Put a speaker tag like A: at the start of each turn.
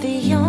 A: the only